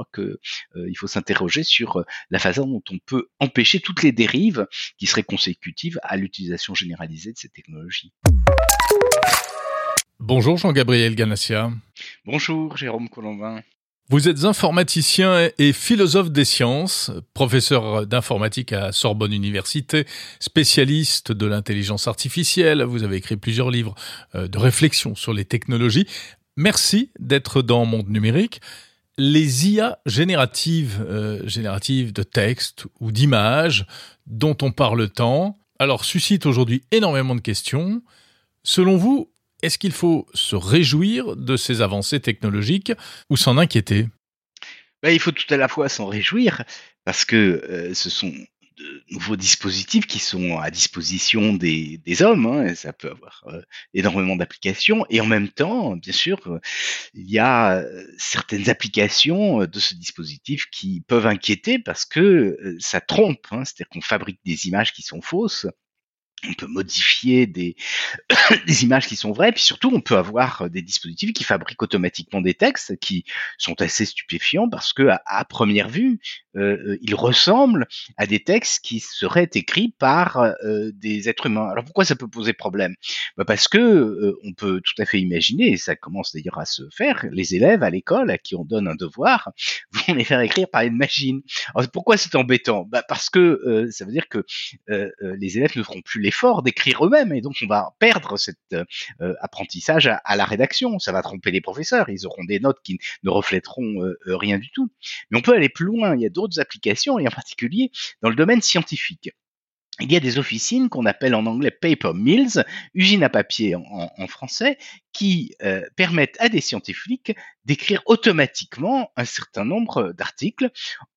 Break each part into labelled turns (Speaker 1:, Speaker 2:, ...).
Speaker 1: crois que il faut s'interroger sur la façon dont on peut empêcher toutes les dérives qui seraient consécutives à l'utilisation généralisée de ces technologies.
Speaker 2: Bonjour Jean-Gabriel Ganassia.
Speaker 1: Bonjour Jérôme Colombin.
Speaker 2: Vous êtes informaticien et philosophe des sciences, professeur d'informatique à Sorbonne Université, spécialiste de l'intelligence artificielle. Vous avez écrit plusieurs livres euh, de réflexion sur les technologies. Merci d'être dans Monde Numérique. Les IA génératives, euh, génératives de texte ou d'images dont on parle tant, alors suscitent aujourd'hui énormément de questions. Selon vous, est-ce qu'il faut se réjouir de ces avancées technologiques ou s'en inquiéter?
Speaker 1: Ben, Il faut tout à la fois s'en réjouir parce que euh, ce sont de nouveaux dispositifs qui sont à disposition des, hommes, hein, et ça peut avoir euh, énormément d'applications, et en même temps, bien sûr, il y a euh, certaines applications de ce dispositif qui peuvent inquiéter parce que ça trompe, hein, c'est-à-dire qu'on fabrique des images qui sont fausses, on peut modifier des, images qui sont vraies, puis surtout on peut avoir euh, des dispositifs qui fabriquent automatiquement des textes qui sont assez stupéfiants parce que à, première vue euh, euh, ils ressemblent à des textes qui seraient écrits par des êtres humains. Alors pourquoi ça peut poser problème? Bah Parce que on peut tout à fait imaginer, et ça commence d'ailleurs à se faire, les élèves à l'école à qui on donne un devoir vont les faire écrire par une machine. Alors pourquoi c'est embêtant? Bah Parce que ça veut dire que les élèves ne feront plus l'effort d'écrire eux-mêmes et donc on va perdre cet apprentissage à, la rédaction. Ça va tromper les professeurs, ils auront des notes qui ne reflèteront rien du tout. Mais on peut aller plus loin. Il y a d'autres applications et en particulier dans le domaine scientifique il y a des officines qu'on appelle en anglais paper mills, usines à papier en, français, qui euh, permettent à des scientifiques d'écrire automatiquement un certain nombre d'articles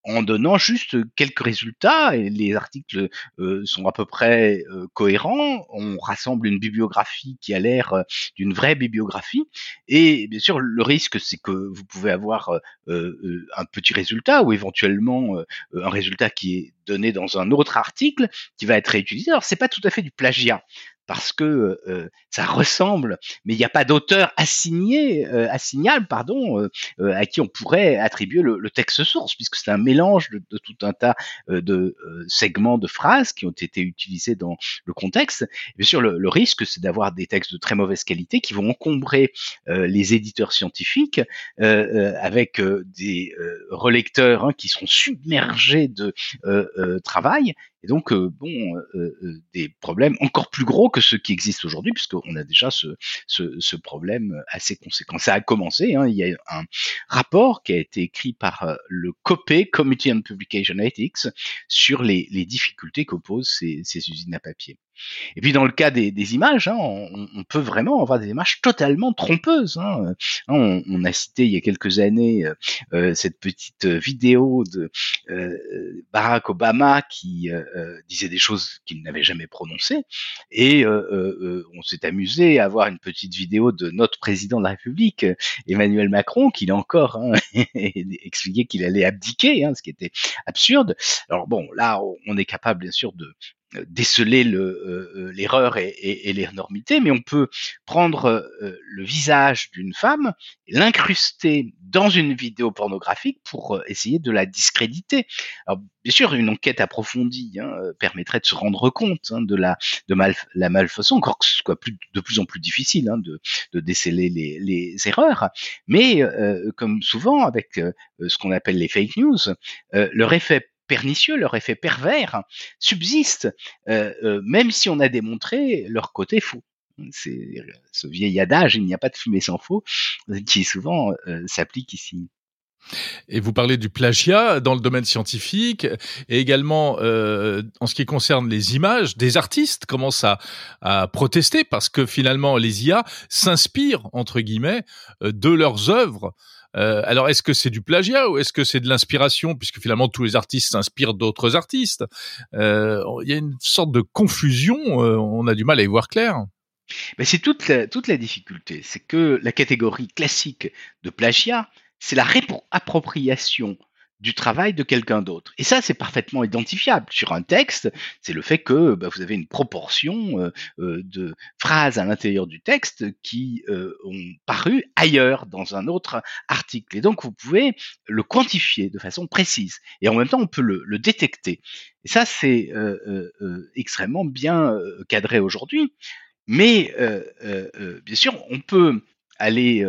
Speaker 1: en donnant juste quelques résultats. Et les articles euh, sont à peu près euh, cohérents. On rassemble une bibliographie qui a l'air d'une vraie bibliographie. Et bien sûr, le risque, c'est que vous pouvez avoir un petit résultat ou éventuellement un résultat qui est donné dans un autre article qui va être réutilisé. Alors, c'est pas tout à fait du plagiat parce que euh, ça ressemble, mais il n'y a pas d'auteur assigné, euh, assignable, pardon, euh, euh, à qui on pourrait attribuer le, texte source, puisque c'est un mélange de, tout un tas euh, de segments de phrases qui ont été utilisés dans le contexte. Bien sûr, le, le risque, c'est d'avoir des textes de très mauvaise qualité qui vont encombrer les éditeurs scientifiques avec des relecteurs hein, qui seront submergés de travail et donc, euh, bon, euh, euh, des problèmes encore plus gros que ceux qui existent aujourd'hui, puisqu'on a déjà ce, ce, ce, problème assez conséquent. Ça a commencé, hein, il y a un rapport qui a été écrit par le COPE, Committee on Publication Ethics, sur les, difficultés qu'opposent ces, ces usines à papier. Et puis dans le cas des, images, hein, on, peut vraiment avoir des images totalement trompeuses. Hein. On, on, a cité il y a quelques années euh, euh cette petite vidéo de euh, Barack Obama qui disait des choses qu'il n'avait jamais prononcées, et on s'est amusé à avoir une petite vidéo de notre président de la République, Emmanuel Macron, qui a encore hein, expliqué qu'il allait abdiquer, hein, ce qui était absurde. Alors bon, là, on est capable bien sûr de déceler euh, euh, l'erreur et, et, et l'énormité, mais on peut prendre euh, le visage d'une femme, l'incruster dans une vidéo pornographique pour essayer de la discréditer. Alors, bien sûr, une enquête approfondie hein, permettrait de se rendre compte hein, de la de mal, la malfaçon, encore que ce soit plus, de plus en plus difficile hein, de, de, déceler les, les, erreurs. Mais comme souvent avec ce qu'on appelle les fake news, leur effet pernicieux, leur effet pervers subsiste, euh, euh, même si on a démontré leur côté faux. C'est ce vieil adage, il n'y a pas de fumée sans faux, qui souvent euh, s'applique ici.
Speaker 2: Et vous parlez du plagiat dans le domaine scientifique et également euh, en ce qui concerne les images, des artistes commencent à, à protester parce que finalement les IA s'inspirent entre guillemets de leurs œuvres euh, alors, est-ce que c'est du plagiat ou est-ce que c'est de l'inspiration, puisque finalement tous les artistes s'inspirent d'autres artistes? Euh, Il y a une sorte de confusion, euh, on a du mal à y voir clair.
Speaker 1: Mais c'est toute toute la difficulté, c'est que la catégorie classique de plagiat, c'est la réappropriation du travail de quelqu'un d'autre. Et ça, c'est parfaitement identifiable. Sur un texte, c'est le fait que bah, vous avez une proportion euh, euh, de phrases à l'intérieur du texte qui euh, ont paru ailleurs dans un autre article. Et donc, vous pouvez le quantifier de façon précise. Et en même temps, on peut le, le détecter. Et ça, c'est extrêmement bien cadré aujourd'hui. Mais bien sûr, on peut aller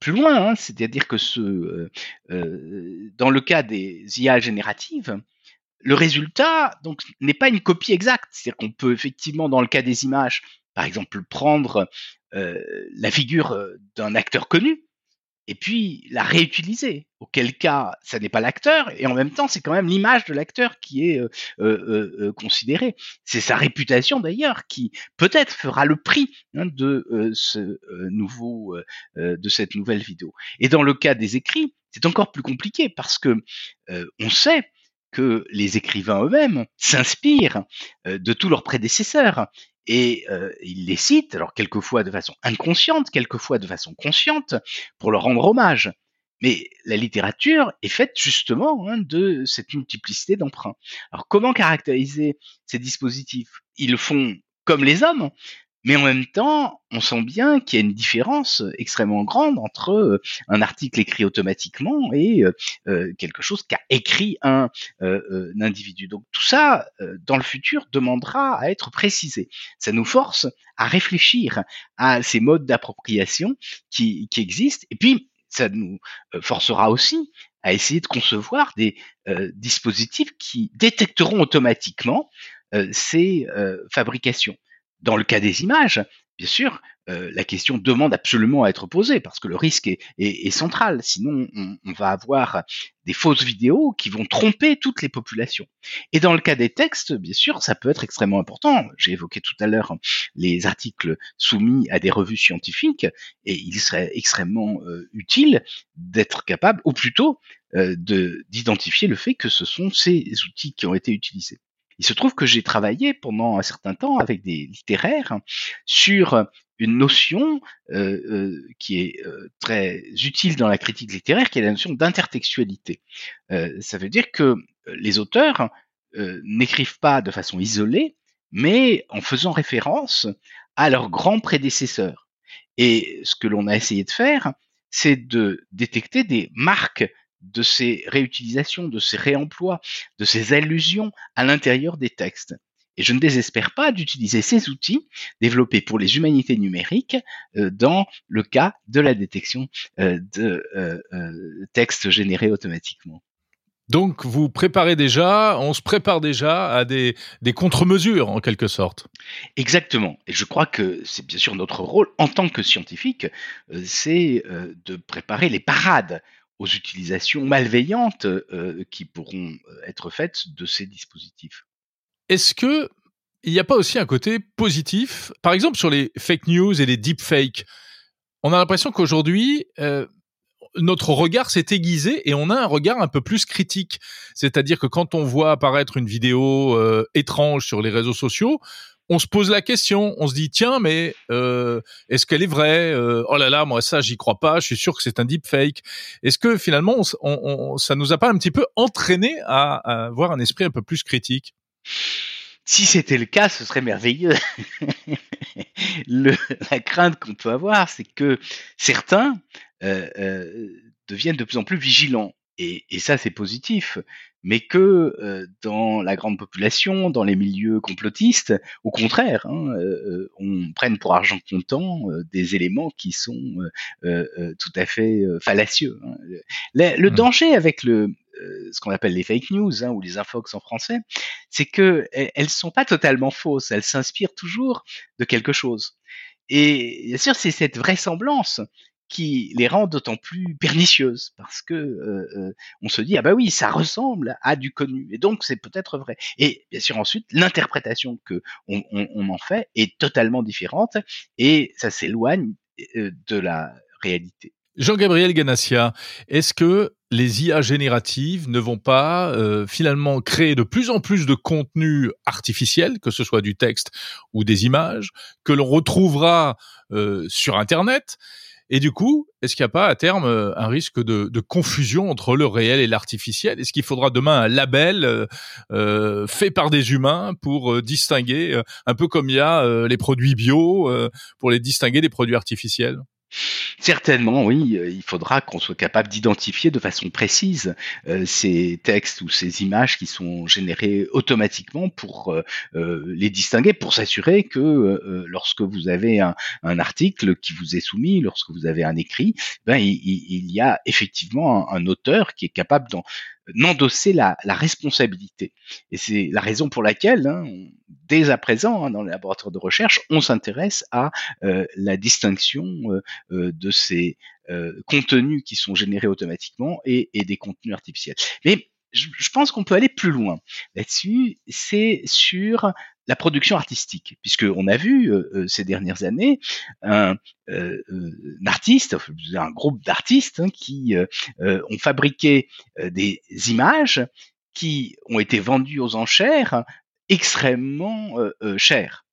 Speaker 1: plus loin, hein. c'est-à-dire que dans le cas des IA génératives, le résultat donc n'est pas une copie exacte. C'est-à-dire qu'on peut effectivement, dans le cas des images, par exemple, prendre la figure d'un acteur connu et puis la réutiliser. Auquel cas, ça n'est pas l'acteur, et en même temps, c'est quand même l'image de l'acteur qui est euh, euh, euh, considérée. C'est sa réputation d'ailleurs qui peut-être fera le prix hein, de ce nouveau, de cette nouvelle vidéo. Et dans le cas des écrits, c'est encore plus compliqué parce que on sait que les écrivains eux-mêmes s'inspirent de tous leurs prédécesseurs et euh, il les cite, alors quelquefois de façon inconsciente, quelquefois de façon consciente, pour leur rendre hommage. Mais la littérature est faite justement hein, de cette multiplicité d'emprunts. Alors comment caractériser ces dispositifs? Ils font comme les hommes, mais en même temps, on sent bien qu'il y a une différence extrêmement grande entre euh, un article écrit automatiquement et euh, euh, quelque chose qu'a écrit un, individu. Donc tout ça, dans le futur, demandera à être précisé. Ça nous force à réfléchir à ces modes d'appropriation qui, qui existent. Et puis, ça nous forcera aussi à essayer de concevoir des dispositifs qui détecteront automatiquement ces fabrications. Dans le cas des images, bien sûr, euh, la question demande absolument à être posée parce que le risque est, central. Sinon, on, va avoir des fausses vidéos qui vont tromper toutes les populations. Et dans le cas des textes, bien sûr, ça peut être extrêmement important. J'ai évoqué tout à l'heure les articles soumis à des revues scientifiques et il serait extrêmement euh, utile d'être capable, ou plutôt euh, d'identifier le fait que ce sont ces outils qui ont été utilisés. Il se trouve que j'ai travaillé pendant un certain temps avec des littéraires sur une notion euh, euh, qui est euh, très utile dans la critique littéraire, qui est la notion d'intertextualité. ça veut dire que les auteurs n'écrivent pas de façon isolée, mais en faisant référence à leurs grands prédécesseurs. Et ce que l'on a essayé de faire, c'est de détecter des marques de ces réutilisations, de ces réemplois, de ces allusions à l'intérieur des textes. Et je ne désespère pas d'utiliser ces outils développés pour les humanités numériques euh, dans le cas de la détection euh, de euh, textes générés automatiquement.
Speaker 2: Donc vous préparez déjà, on se prépare déjà à des, des contre-mesures en quelque sorte.
Speaker 1: Exactement. Et je crois que c'est bien sûr notre rôle en tant que scientifique, c'est de préparer les parades aux utilisations malveillantes euh, qui pourront euh, être faites de ces dispositifs.
Speaker 2: Est-ce que il n'y a pas aussi un côté positif, par exemple sur les fake news et les deepfakes On a l'impression qu'aujourd'hui, euh, notre regard s'est aiguisé et on a un regard un peu plus critique. C'est-à-dire que quand on voit apparaître une vidéo étrange sur les réseaux sociaux, on se pose la question, on se dit tiens mais euh, est-ce qu'elle est vraie? Euh, Oh là là, moi ça j'y crois pas, je suis sûr que c'est un deepfake. Est-ce que finalement on, ça nous a pas un petit peu entraîné à, avoir un esprit un peu plus critique?
Speaker 1: Si c'était le cas, ce serait merveilleux. la crainte qu'on peut avoir, c'est que certains euh, deviennent de plus en plus vigilants. Et, et ça, c'est positif mais que euh, dans la grande population, dans les milieux complotistes, au contraire, hein, euh, on prenne pour argent comptant euh, des éléments qui sont tout à fait fallacieux. Hein. Le, mmh. danger avec le ce qu'on appelle les fake news hein, ou les infox en français, c'est que elles sont pas totalement fausses, elles s'inspirent toujours de quelque chose. Et bien sûr, c'est cette vraisemblance qui les rend d'autant plus pernicieuses parce que euh, euh, on se dit ah bah oui ça ressemble à du connu et donc c'est peut-être vrai et bien sûr ensuite l'interprétation que on, en fait est totalement différente et ça s'éloigne euh, de la réalité.
Speaker 2: Jean-Gabriel Ganassia, est-ce que les IA génératives ne vont pas finalement créer de plus en plus de contenu artificiel, que ce soit du texte ou des images, que l'on retrouvera sur Internet? Et du coup, est-ce qu'il n'y a pas à terme euh, un risque de, confusion entre le réel et l'artificiel? Est-ce qu'il faudra demain un label euh, euh fait par des humains pour distinguer, un peu comme il y a les produits bio, pour les distinguer des produits artificiels?
Speaker 1: Certainement, oui. Il faudra qu'on soit capable d'identifier de façon précise euh, ces textes ou ces images qui sont générés automatiquement pour euh, euh, les distinguer, pour s'assurer que lorsque vous avez un, article qui vous est soumis, lorsque vous avez un écrit, ben, il, y a effectivement un auteur qui est capable d'en n'endosser la, responsabilité. Et c'est la raison pour laquelle, hein, dès à présent, hein, dans les laboratoires de recherche, on s'intéresse à euh, la distinction euh, euh, de ces contenus qui sont générés automatiquement et, et des contenus artificiels. Mais je, pense qu'on peut aller plus loin là-dessus. C'est sur la production artistique, puisqu'on a vu euh, euh, ces dernières années un, euh, artiste, un groupe d'artistes hein, qui ont fabriqué des images qui ont été vendues aux enchères extrêmement chères.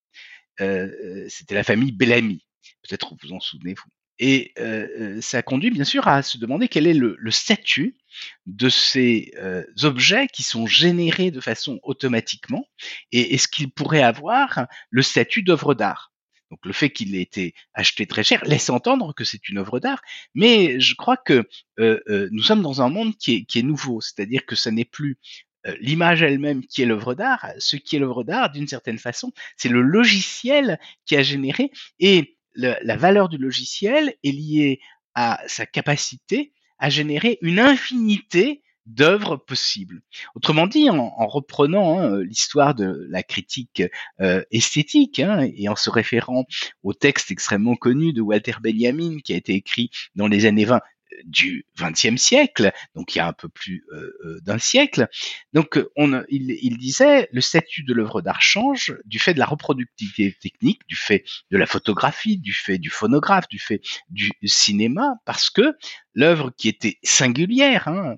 Speaker 1: C'était la famille Bellamy. Peut-être vous en souvenez-vous. Et euh, ça conduit bien sûr à se demander quel est le, statut de ces euh, objets qui sont générés de façon automatiquement et est-ce qu'ils pourraient avoir le statut d'œuvre d'art? Donc le fait qu'il ait été acheté très cher laisse entendre que c'est une œuvre d'art, mais je crois que euh, euh nous sommes dans un monde qui est, qui est nouveau, c'est-à-dire que ce n'est plus euh, l'image elle-même qui est l'œuvre d'art, ce qui est l'œuvre d'art d'une certaine façon, c'est le logiciel qui a généré et la valeur du logiciel est liée à sa capacité à générer une infinité d'œuvres possibles. Autrement dit, en, reprenant hein, l'histoire de la critique euh, esthétique hein, et en se référant au texte extrêmement connu de Walter Benjamin qui a été écrit dans les années 20 du XXe siècle, donc il y a un peu plus euh, euh, d'un siècle. Donc on, il, disait le statut de l'œuvre d'art change du fait de la reproductivité technique, du fait de la photographie, du fait du phonographe, du fait du cinéma, parce que l'œuvre qui était singulière, hein,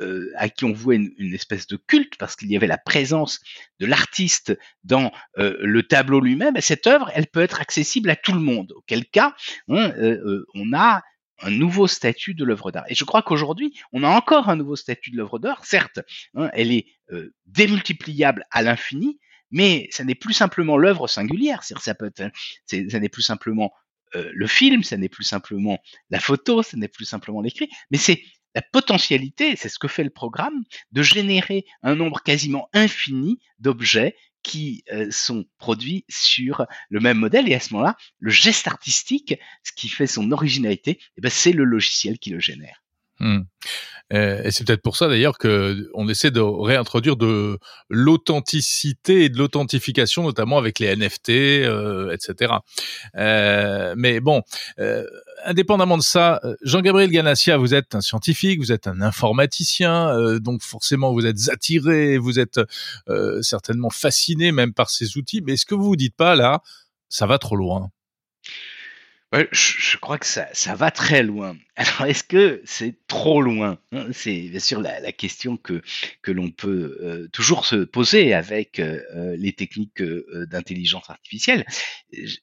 Speaker 1: euh, à qui on vouait une, espèce de culte parce qu'il y avait la présence de l'artiste dans le tableau lui-même, cette œuvre, elle peut être accessible à tout le monde. Auquel cas, hein, on a un nouveau statut de l'œuvre d'art. Et je crois qu'aujourd'hui, on a encore un nouveau statut de l'œuvre d'art. Certes, hein, elle est euh, démultipliable à l'infini, mais ça n'est plus simplement l'œuvre singulière. Ça peut être, ça n'est plus simplement euh, le film, ça n'est plus simplement la photo, ça n'est plus simplement l'écrit, mais c'est la potentialité, c'est ce que fait le programme, de générer un nombre quasiment infini d'objets qui euh, sont produits sur le même modèle. Et à ce moment-là, le geste artistique, ce qui fait son originalité, eh ben, c'est le logiciel qui le génère.
Speaker 2: Hmm. Euh, et c'est peut-être pour ça d'ailleurs que on essaie de réintroduire de l'authenticité et de l'authentification, notamment avec les NFT, euh, etc. Euh, mais bon, euh, indépendamment de ça, Jean-Gabriel Ganassia, vous êtes un scientifique, vous êtes un informaticien, donc forcément vous êtes attiré, vous êtes certainement fasciné même par ces outils. Mais est-ce que vous vous dites pas là, ça va trop loin?
Speaker 1: Ouais, je, crois que ça, ça va très loin. Alors, est-ce que c'est trop loin hein? C'est bien sûr la, question que, que l'on peut euh, toujours se poser avec euh, euh, les techniques d'intelligence artificielle.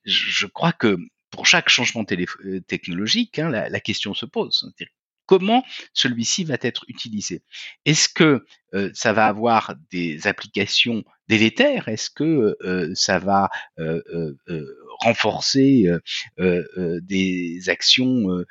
Speaker 1: Je, crois que pour chaque changement technologique, hein, la, la, question se pose comment celui-ci va être utilisé? Est-ce que euh, ça va avoir des applications délétères Est-ce que euh, ça va euh, renforcer des actions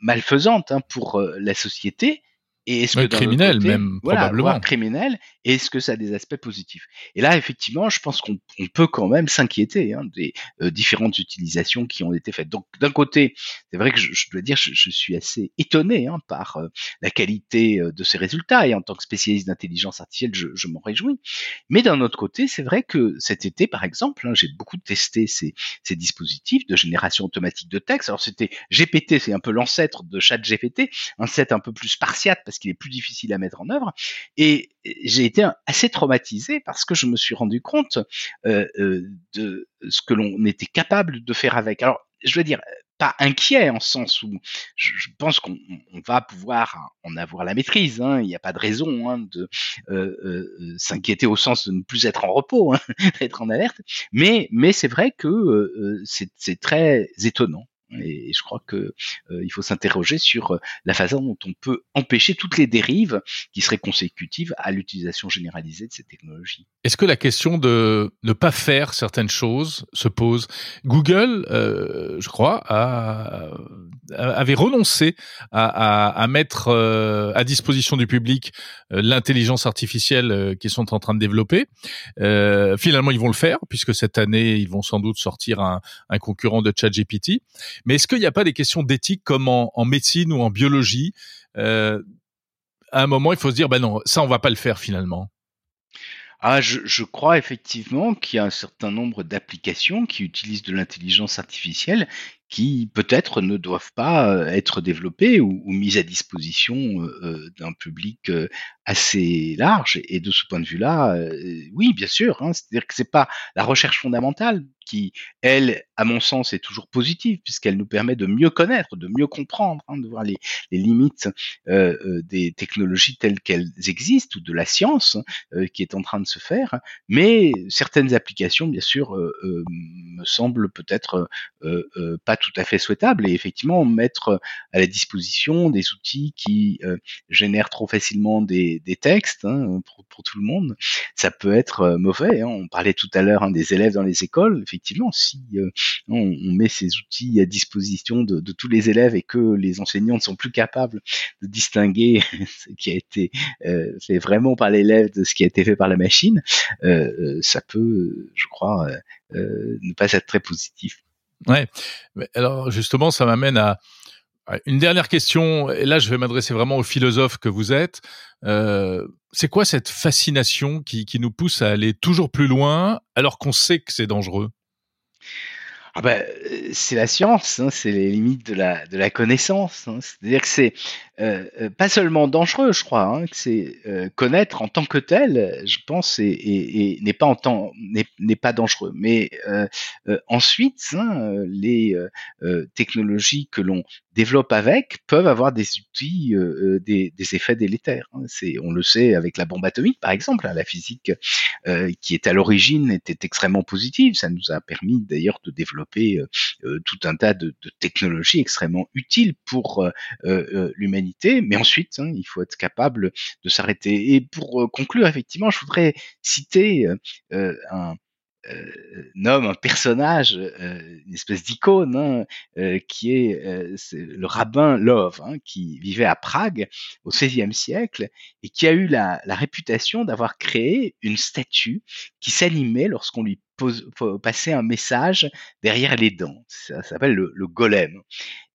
Speaker 1: malfaisantes hein, pour la société?
Speaker 2: Et est-ce que criminel même voilà, probablement
Speaker 1: criminel est-ce que ça a des aspects positifs? Et là, effectivement, je pense qu'on peut quand même s'inquiéter hein, des euh, différentes utilisations qui ont été faites. Donc, d'un côté, c'est vrai que je, dois dire, je, je, suis assez étonné hein, par euh, la qualité euh, de ces résultats, et en tant que spécialiste d'intelligence artificielle, je, je m'en réjouis. Mais d'un autre côté, c'est vrai que cet été, par exemple, hein, j'ai beaucoup testé ces, ces, dispositifs de génération automatique de texte. Alors, c'était GPT, c'est un peu l'ancêtre de ChatGPT, un set un peu plus spartiate parce qu'il est plus difficile à mettre en œuvre. Et j'ai été assez traumatisé parce que je me suis rendu compte euh, euh, de ce que l'on était capable de faire avec. Alors, je veux dire, pas inquiet en sens où je, pense qu'on va pouvoir en avoir la maîtrise. Hein. Il n'y a pas de raison hein, de euh, s'inquiéter au sens de ne plus être en repos, hein, d'être en alerte. Mais, c'est vrai que c'est très étonnant. Et, je crois que il faut s'interroger sur la façon dont on peut empêcher toutes les dérives qui seraient consécutives à l'utilisation généralisée de ces technologies.
Speaker 2: Est-ce que la question de ne pas faire certaines choses se pose? Google, je crois, a, avait renoncé à, à, mettre à disposition du public l'intelligence artificielle qu'ils sont en train de développer. finalement, ils vont le faire puisque cette année, ils vont sans doute sortir un, un concurrent de ChatGPT. Mais est-ce qu'il n'y a pas des questions d'éthique comme en, médecine ou en biologie euh, À un moment, il faut se dire, ben non, ça, on va pas le faire finalement?
Speaker 1: Ah, je crois effectivement qu'il y a un certain nombre d'applications qui utilisent de l'intelligence artificielle qui peut-être ne doivent pas euh, être développées ou, mises à disposition euh, d'un public assez large. Et de ce point de vue-là, oui, bien sûr. Hein, C'est-à-dire que c'est pas la recherche fondamentale qui, elle, à mon sens, est toujours positive, puisqu'elle nous permet de mieux connaître, de mieux comprendre, hein, de voir les, limites euh, euh, des technologies telles qu'elles existent, ou de la science euh, qui est en train de se faire. Mais certaines applications, bien sûr, euh, euh, me semblent peut-être pas tout à fait souhaitables, et effectivement, mettre à la disposition des outils qui génèrent trop facilement des, textes hein, pour, tout le monde, ça peut être mauvais. Hein. On parlait tout à l'heure hein, des élèves dans les écoles, effectivement, si euh, on, met ces outils à disposition de, tous les élèves et que les enseignants ne sont plus capables de distinguer ce qui a été euh, fait vraiment par l'élève de ce qui a été fait par la machine, euh, ça peut, je crois, ne pas être très positif.
Speaker 2: Ouais. alors justement, ça m'amène à une dernière question. Et là, je vais m'adresser vraiment au philosophe que vous êtes. c'est quoi cette fascination qui, nous pousse à aller toujours plus loin alors qu'on sait que c'est dangereux?
Speaker 1: Ah ben, c'est la science, hein, c'est les limites de la, de la connaissance. Hein. C'est-à-dire que c'est euh, euh, pas seulement dangereux, je crois, hein, c'est euh, connaître en tant que tel, je pense, et, n'est pas dangereux. Mais ensuite, hein, les technologies que l'on développe avec peuvent avoir des effets délétères. Hein. On le sait avec la bombe atomique, par exemple, la physique qui est à l'origine était extrêmement positive. Ça nous a permis d'ailleurs de développer tout un tas de, technologies extrêmement utiles pour l'humanité mais ensuite, hein, il faut être capable de s'arrêter. Et pour euh, conclure, effectivement, je voudrais citer euh, euh, un, homme, un personnage, une espèce d'icône, hein, qui est, le rabbin Love, hein, qui vivait à Prague au XVIe siècle et qui a eu la, réputation d'avoir créé une statue qui s'animait lorsqu'on lui passait un message derrière les dents. Ça, s'appelle le, le golem.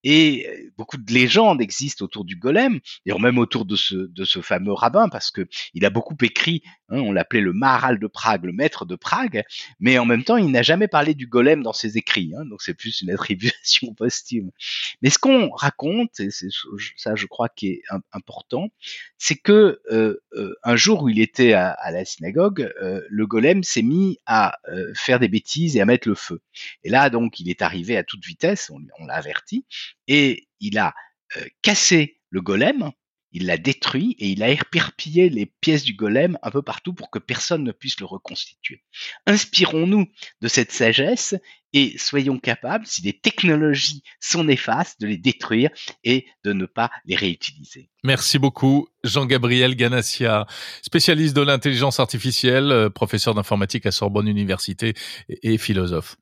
Speaker 1: Et euh, beaucoup de légendes existent autour du golem, et même autour de ce, fameux rabbin, parce que il a beaucoup écrit, hein, on l'appelait le Maharal de Prague, le maître de Prague, mais en même temps, il n'a jamais parlé du golem dans ses écrits, hein, donc c'est plus une attribution posthume. Mais ce qu'on raconte, et c'est ça je crois qui est important, c'est que euh, euh, un jour où il était à, la synagogue, le golem s'est mis à faire des bêtises et à mettre le feu. Et là, donc, il est arrivé à toute vitesse, on l'a averti, et il a euh, cassé le golem, il l'a détruit et il a éparpillé les pièces du golem un peu partout pour que personne ne puisse le reconstituer. Inspirons-nous de cette sagesse et soyons capables, si des technologies sont néfastes, de les détruire et de ne pas les réutiliser.
Speaker 2: Merci beaucoup, Jean-Gabriel Ganassia, spécialiste de l'intelligence artificielle, euh, professeur d'informatique à Sorbonne Université et philosophe.